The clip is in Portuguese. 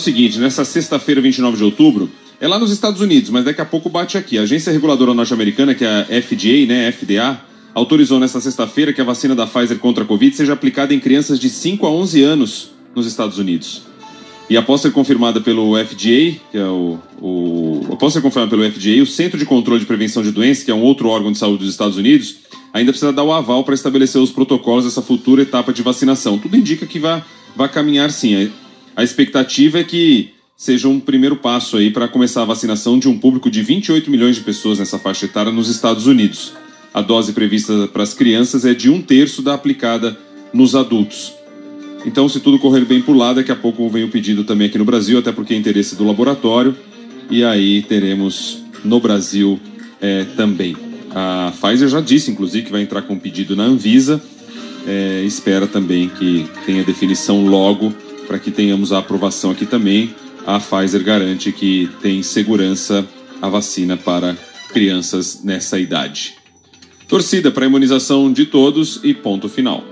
o seguinte, nessa sexta-feira, 29 de outubro, é lá nos Estados Unidos, mas daqui a pouco bate aqui. A agência reguladora norte-americana, que é a FDA, né, FDA, autorizou nesta sexta-feira que a vacina da Pfizer contra a Covid seja aplicada em crianças de 5 a 11 anos nos Estados Unidos. E após ser confirmada pelo FDA, que é o, o após ser confirmada pelo FDA, o Centro de Controle de Prevenção de Doenças, que é um outro órgão de saúde dos Estados Unidos, ainda precisa dar o aval para estabelecer os protocolos dessa futura etapa de vacinação. Tudo indica que vai, vai caminhar sim. A expectativa é que seja um primeiro passo aí para começar a vacinação de um público de 28 milhões de pessoas nessa faixa etária nos Estados Unidos. A dose prevista para as crianças é de um terço da aplicada nos adultos. Então, se tudo correr bem por lá, daqui a pouco vem o pedido também aqui no Brasil, até porque é interesse do laboratório. E aí teremos no Brasil é, também. A Pfizer já disse, inclusive, que vai entrar com pedido na Anvisa. É, espera também que tenha definição logo para que tenhamos a aprovação aqui também. A Pfizer garante que tem segurança a vacina para crianças nessa idade. Torcida para a imunização de todos e ponto final.